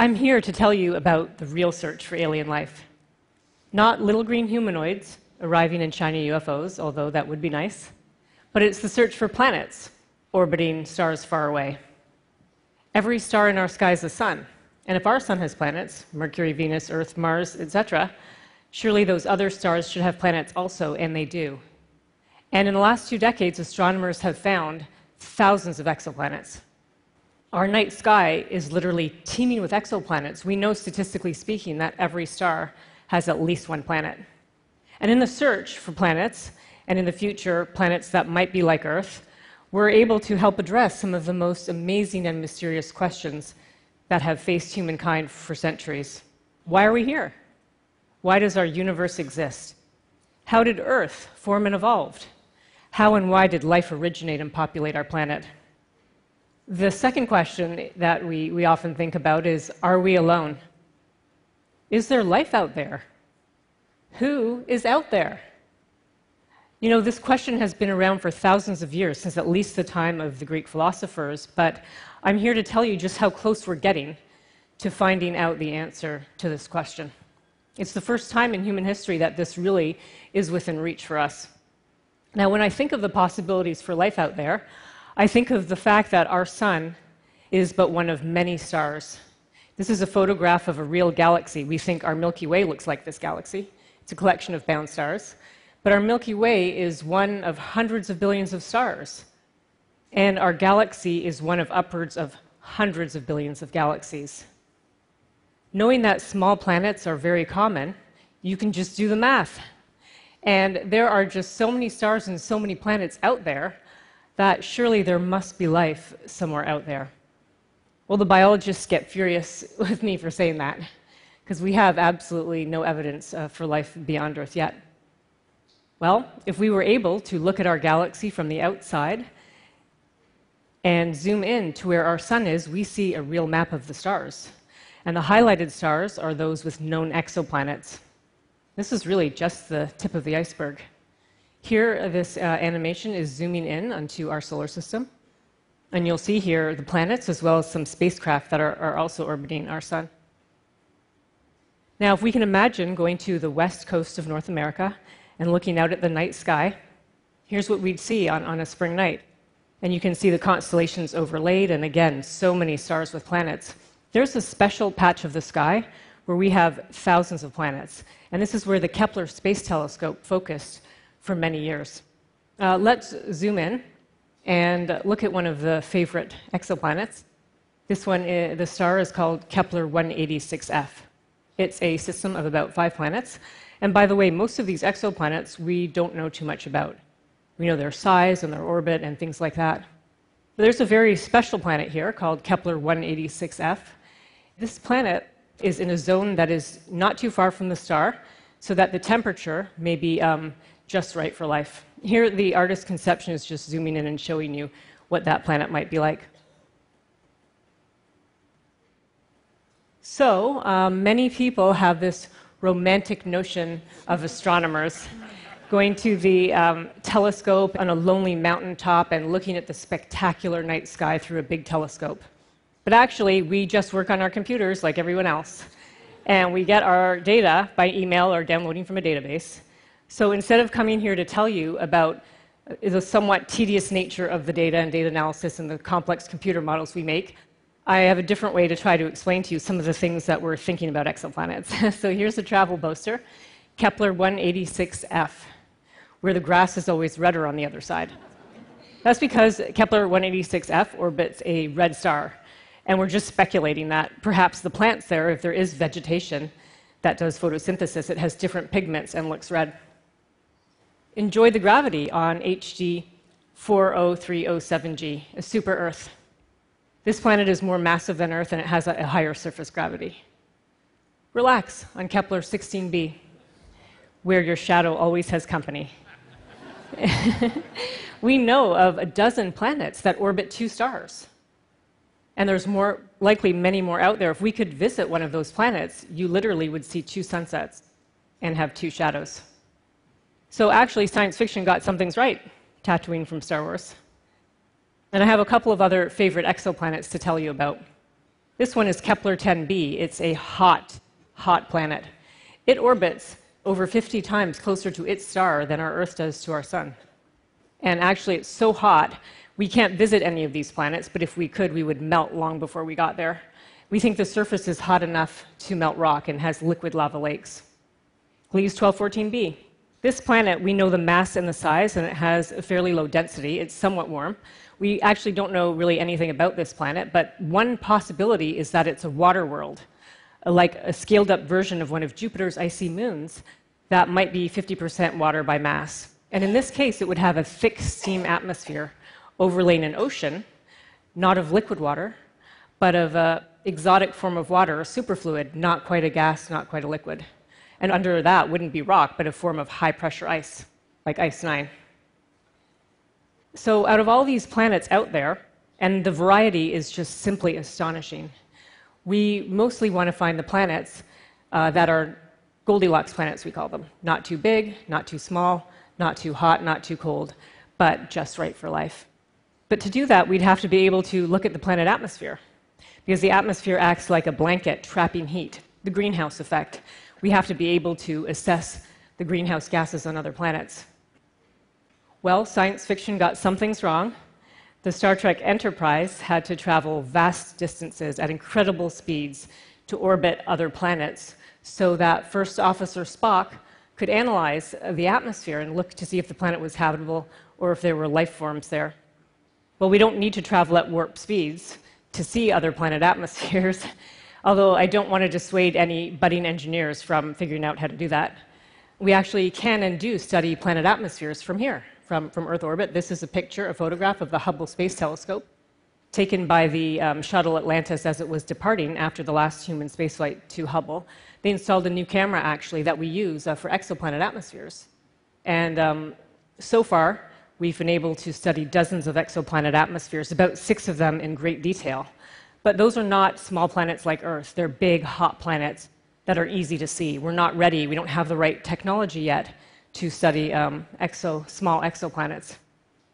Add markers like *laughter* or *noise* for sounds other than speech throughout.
I'm here to tell you about the real search for alien life. Not little green humanoids arriving in shiny UFOs, although that would be nice, but it's the search for planets orbiting stars far away. Every star in our sky is a sun, and if our sun has planets, Mercury, Venus, Earth, Mars, etc., surely those other stars should have planets also, and they do. And in the last two decades, astronomers have found thousands of exoplanets. Our night sky is literally teeming with exoplanets. We know, statistically speaking, that every star has at least one planet. And in the search for planets, and in the future, planets that might be like Earth, we're able to help address some of the most amazing and mysterious questions that have faced humankind for centuries. Why are we here? Why does our universe exist? How did Earth form and evolve? How and why did life originate and populate our planet? The second question that we, we often think about is Are we alone? Is there life out there? Who is out there? You know, this question has been around for thousands of years, since at least the time of the Greek philosophers, but I'm here to tell you just how close we're getting to finding out the answer to this question. It's the first time in human history that this really is within reach for us. Now, when I think of the possibilities for life out there, I think of the fact that our sun is but one of many stars. This is a photograph of a real galaxy. We think our Milky Way looks like this galaxy. It's a collection of bound stars. But our Milky Way is one of hundreds of billions of stars. And our galaxy is one of upwards of hundreds of billions of galaxies. Knowing that small planets are very common, you can just do the math. And there are just so many stars and so many planets out there that surely there must be life somewhere out there. Well, the biologists get furious *laughs* with me for saying that, because we have absolutely no evidence uh, for life beyond Earth yet. Well, if we were able to look at our galaxy from the outside and zoom in to where our sun is, we see a real map of the stars. And the highlighted stars are those with known exoplanets. This is really just the tip of the iceberg. Here, this uh, animation is zooming in onto our solar system. And you'll see here the planets as well as some spacecraft that are, are also orbiting our sun. Now, if we can imagine going to the west coast of North America and looking out at the night sky, here's what we'd see on, on a spring night. And you can see the constellations overlaid, and again, so many stars with planets. There's a special patch of the sky where we have thousands of planets. And this is where the Kepler Space Telescope focused for many years. Uh, let's zoom in and look at one of the favorite exoplanets. This one, is, the star is called Kepler 186f. It's a system of about five planets. And by the way, most of these exoplanets we don't know too much about. We know their size and their orbit and things like that. But there's a very special planet here called Kepler 186f. This planet is in a zone that is not too far from the star, so that the temperature may be um, just right for life. Here, the artist's conception is just zooming in and showing you what that planet might be like. So, um, many people have this romantic notion of astronomers going to the um, telescope on a lonely mountaintop and looking at the spectacular night sky through a big telescope. But actually, we just work on our computers like everyone else, and we get our data by email or downloading from a database. So instead of coming here to tell you about uh, the somewhat tedious nature of the data and data analysis and the complex computer models we make, I have a different way to try to explain to you some of the things that we're thinking about exoplanets. *laughs* so here's a travel poster, Kepler 186f, where the grass is always redder on the other side. That's because Kepler 186f orbits a red star, and we're just speculating that perhaps the plants there, if there is vegetation that does photosynthesis, it has different pigments and looks red enjoy the gravity on HD 40307G, a super Earth. This planet is more massive than Earth and it has a, higher surface gravity. Relax on Kepler 16b, where your shadow always has company. *laughs* we know of a dozen planets that orbit two stars. And there's more, likely many more out there. If we could visit one of those planets, you literally would see two sunsets and have two shadows. So actually, science fiction got some things right, Tatooine from Star Wars. And I have a couple of other favorite exoplanets to tell you about. This one is Kepler 10b. It's a hot, hot planet. It orbits over 50 times closer to its star than our Earth does to our sun. And actually, it's so hot, we can't visit any of these planets, but if we could, we would melt long before we got there. We think the surface is hot enough to melt rock and has liquid lava lakes. Gliese 1214b. This planet, we know the mass and the size, and it has a fairly low density. It's somewhat warm. We actually don't know really anything about this planet, but one possibility is that it's a water world, uh, like a scaled up version of one of Jupiter's icy moons that might be 50% water by mass. And in this case, it would have a thick steam atmosphere overlain an ocean, not of liquid water, but of an exotic form of water, a superfluid, not quite a gas, not quite a liquid. And under that wouldn't be rock, but a form of high pressure ice, like Ice 9. So, out of all these planets out there, and the variety is just simply astonishing, we mostly want to find the planets uh, that are Goldilocks planets, we call them. Not too big, not too small, not too hot, not too cold, but just right for life. But to do that, we'd have to be able to look at the planet atmosphere, because the atmosphere acts like a blanket trapping heat, the greenhouse effect we have to be able to assess the greenhouse gases on other planets. Well, science fiction got some things wrong. The Star Trek Enterprise had to travel vast distances at incredible speeds to orbit other planets so that First Officer Spock could analyze the atmosphere and look to see if the planet was habitable or if there were life forms there. Well, we don't need to travel at warp speeds to see other planet atmospheres *laughs* although I don't want to dissuade any budding engineers from figuring out how to do that. We actually can and do study planet atmospheres from here, from, from Earth orbit. This is a picture, a photograph of the Hubble Space Telescope taken by the um, shuttle Atlantis as it was departing after the last human spaceflight to Hubble. They installed a new camera, actually, that we use uh, for exoplanet atmospheres. And um, so far, we've been able to study dozens of exoplanet atmospheres, about six of them in great detail. But those are not small planets like Earth. They're big, hot planets that are easy to see. We're not ready. We don't have the right technology yet to study um, exo, small exoplanets.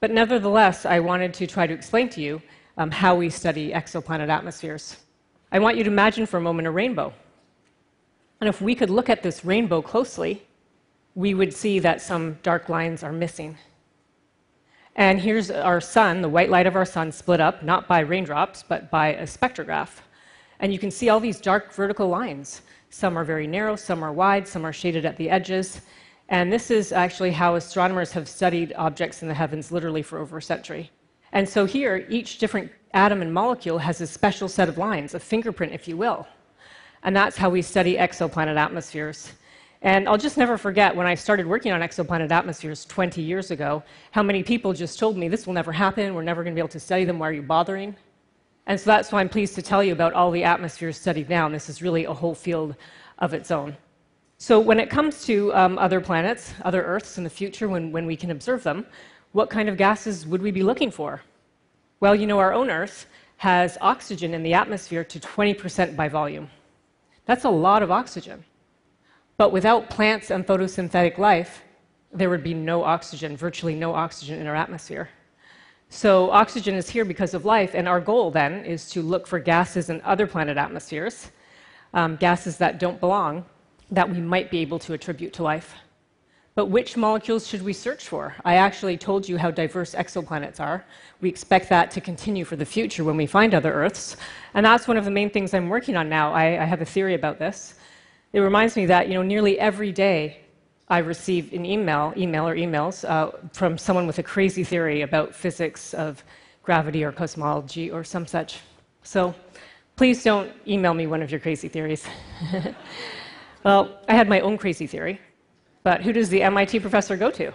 But nevertheless, I wanted to try to explain to you um, how we study exoplanet atmospheres. I want you to imagine for a moment a rainbow. And if we could look at this rainbow closely, we would see that some dark lines are missing. And here's our sun, the white light of our sun, split up not by raindrops, but by a spectrograph. And you can see all these dark vertical lines. Some are very narrow, some are wide, some are shaded at the edges. And this is actually how astronomers have studied objects in the heavens literally for over a century. And so here, each different atom and molecule has a special set of lines, a fingerprint, if you will. And that's how we study exoplanet atmospheres. And I'll just never forget when I started working on exoplanet atmospheres 20 years ago, how many people just told me, This will never happen. We're never going to be able to study them. Why are you bothering? And so that's why I'm pleased to tell you about all the atmospheres studied now. And this is really a whole field of its own. So, when it comes to um, other planets, other Earths in the future, when, when we can observe them, what kind of gases would we be looking for? Well, you know, our own Earth has oxygen in the atmosphere to 20% by volume. That's a lot of oxygen. But without plants and photosynthetic life, there would be no oxygen, virtually no oxygen in our atmosphere. So, oxygen is here because of life, and our goal then is to look for gases in other planet atmospheres, um, gases that don't belong, that we might be able to attribute to life. But which molecules should we search for? I actually told you how diverse exoplanets are. We expect that to continue for the future when we find other Earths. And that's one of the main things I'm working on now. I, I have a theory about this it reminds me that you know nearly every day I receive an email, email or emails uh, from someone with a crazy theory about physics of gravity or cosmology or some such. So please don't email me one of your crazy theories. *laughs* well, I had my own crazy theory, but who does the MIT professor go to?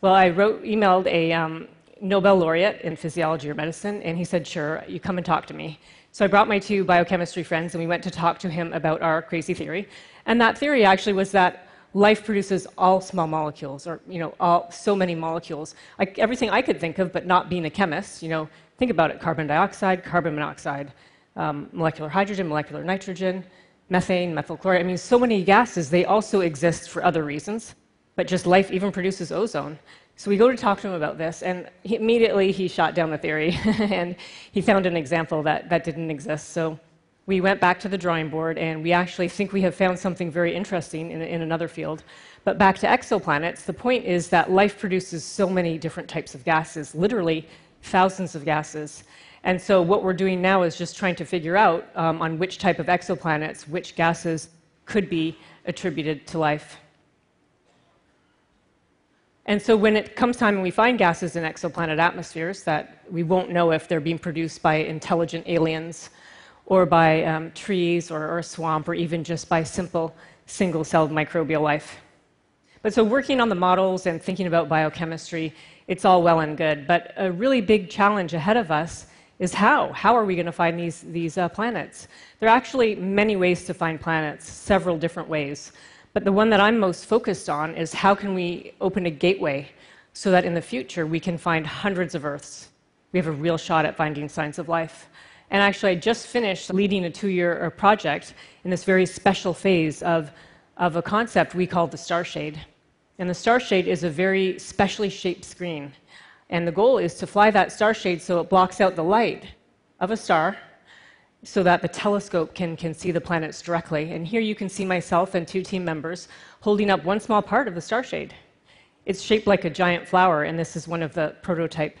Well, I wrote, emailed a um, Nobel laureate in physiology or medicine, and he said, "Sure, you come and talk to me." So I brought my two biochemistry friends and we went to talk to him about our crazy theory. And that theory actually was that life produces all small molecules, or you know, all, so many molecules. I, everything I could think of, but not being a chemist. You know, think about it: carbon dioxide, carbon monoxide, um, molecular hydrogen, molecular nitrogen, methane, methyl chloride. I mean, so many gases. They also exist for other reasons, but just life even produces ozone. So we go to talk to him about this, and he, immediately he shot down the theory, *laughs* and he found an example that, that didn't exist. So we went back to the drawing board, and we actually think we have found something very interesting in, in another field. But back to exoplanets, the point is that life produces so many different types of gases, literally thousands of gases. And so what we're doing now is just trying to figure out um, on which type of exoplanets which gases could be attributed to life. And so when it comes time and we find gases in exoplanet atmospheres that we won't know if they're being produced by intelligent aliens or by um, trees or, or a swamp or even just by simple single celled microbial life. But so working on the models and thinking about biochemistry, it's all well and good. But a really big challenge ahead of us is how? How are we going to find these, these uh, planets? There are actually many ways to find planets, several different ways. But the one that I'm most focused on is how can we open a gateway so that in the future we can find hundreds of Earths. We have a real shot at finding signs of life. And actually, I just finished leading a two year uh, project in this very special phase of, of a concept we call the star shade. And the star shade is a very specially shaped screen. And the goal is to fly that star shade so it blocks out the light of a star so that the telescope can, can see the planets directly. And here you can see myself and two team members holding up one small part of the star shade. It's shaped like a giant flower, and this is one of the prototype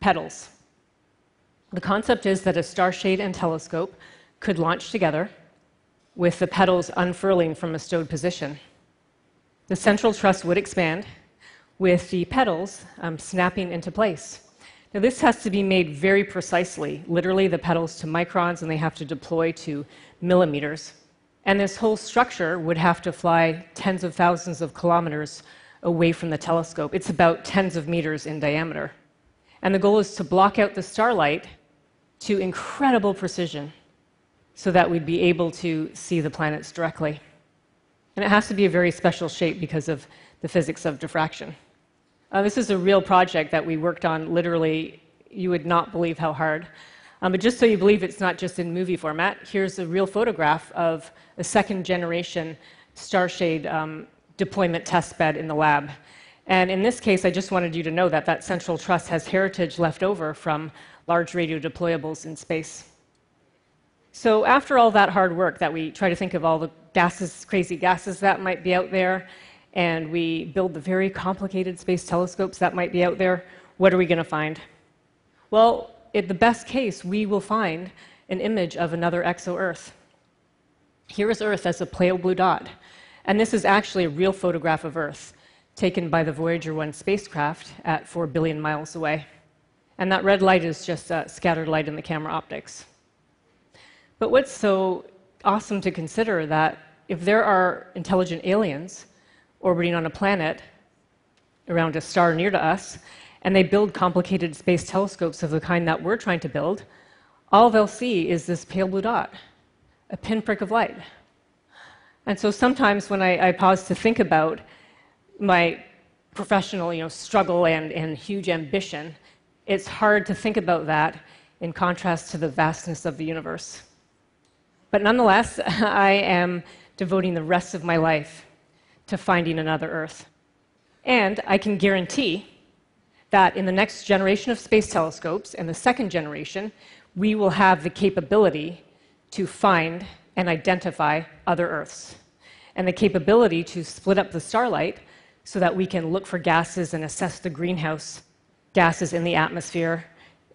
petals. The concept is that a star shade and telescope could launch together with the petals unfurling from a stowed position. The central truss would expand with the petals um, snapping into place. Now, this has to be made very precisely, literally, the petals to microns, and they have to deploy to millimeters. And this whole structure would have to fly tens of thousands of kilometers away from the telescope. It's about tens of meters in diameter. And the goal is to block out the starlight to incredible precision so that we'd be able to see the planets directly. And it has to be a very special shape because of the physics of diffraction. Uh, this is a real project that we worked on literally, you would not believe how hard. Um, but just so you believe it's not just in movie format, here's a real photograph of a second generation Starshade um, deployment test bed in the lab. And in this case, I just wanted you to know that that central truss has heritage left over from large radio deployables in space. So, after all that hard work that we try to think of all the gases, crazy gases that might be out there, and we build the very complicated space telescopes that might be out there, what are we going to find? Well, in the best case, we will find an image of another exo Earth. Here is Earth as a pale blue dot. And this is actually a real photograph of Earth taken by the Voyager 1 spacecraft at 4 billion miles away. And that red light is just uh, scattered light in the camera optics. But what's so awesome to consider that if there are intelligent aliens orbiting on a planet around a star near to us, and they build complicated space telescopes of the kind that we're trying to build, all they'll see is this pale blue dot, a pinprick of light. And so sometimes when I, I pause to think about my professional you know, struggle and, and huge ambition, it's hard to think about that in contrast to the vastness of the universe. But nonetheless, *laughs* I am devoting the rest of my life to finding another Earth. And I can guarantee that in the next generation of space telescopes and the second generation, we will have the capability to find and identify other Earths, and the capability to split up the starlight so that we can look for gases and assess the greenhouse gases in the atmosphere,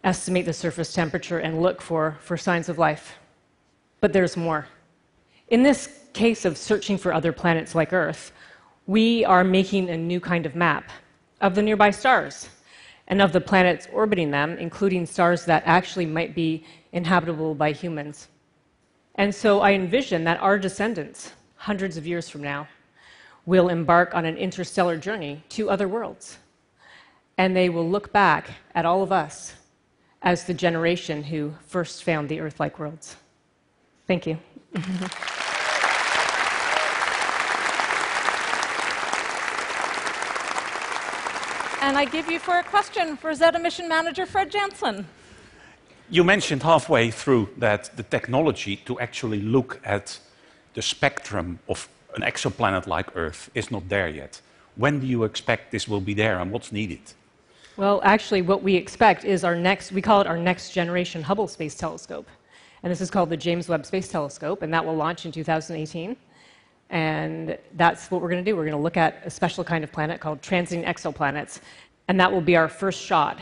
estimate the surface temperature, and look for, for signs of life. But there's more. In this case of searching for other planets like Earth, we are making a new kind of map of the nearby stars and of the planets orbiting them, including stars that actually might be inhabitable by humans. And so I envision that our descendants, hundreds of years from now, will embark on an interstellar journey to other worlds. And they will look back at all of us as the generation who first found the Earth like worlds. Thank you. *laughs* And I give you for a question for Rosetta Mission Manager Fred Jansen. You mentioned halfway through that the technology to actually look at the spectrum of an exoplanet like Earth is not there yet. when do you expect this will be there and what's needed? Well, actually, what we expect is our next, we call it our next generation Hubble Space Telescope. And this is called the James Webb Space Telescope, and that will launch in 2018. And that's what we're going to do. We're going to look at a special kind of planet called transiting exoplanets. And that will be our first shot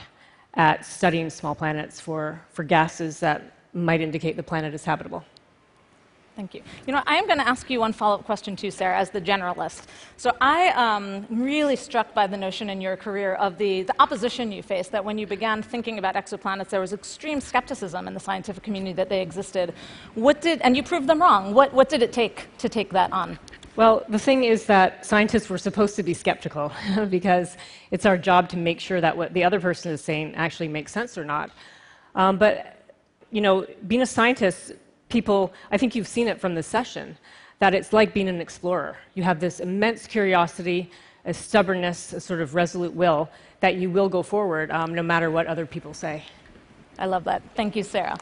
at studying small planets for, for gases that might indicate the planet is habitable. Thank you. You know, I am going to ask you one follow-up question too, Sara, as the generalist. So I am really struck by the notion in your career of the, the opposition you faced, that when you began thinking about exoplanets, there was extreme skepticism in the scientific community that they existed. What did, and you proved them wrong. What, what did it take to take that on? Well, the thing is that scientists were supposed to be skeptical *laughs* because it's our job to make sure that what the other person is saying actually makes sense or not. Um, but, you know, being a scientist, people, I think you've seen it from this session, that it's like being an explorer. You have this immense curiosity, a stubbornness, a sort of resolute will that you will go forward um, no matter what other people say. I love that. Thank you, Sara.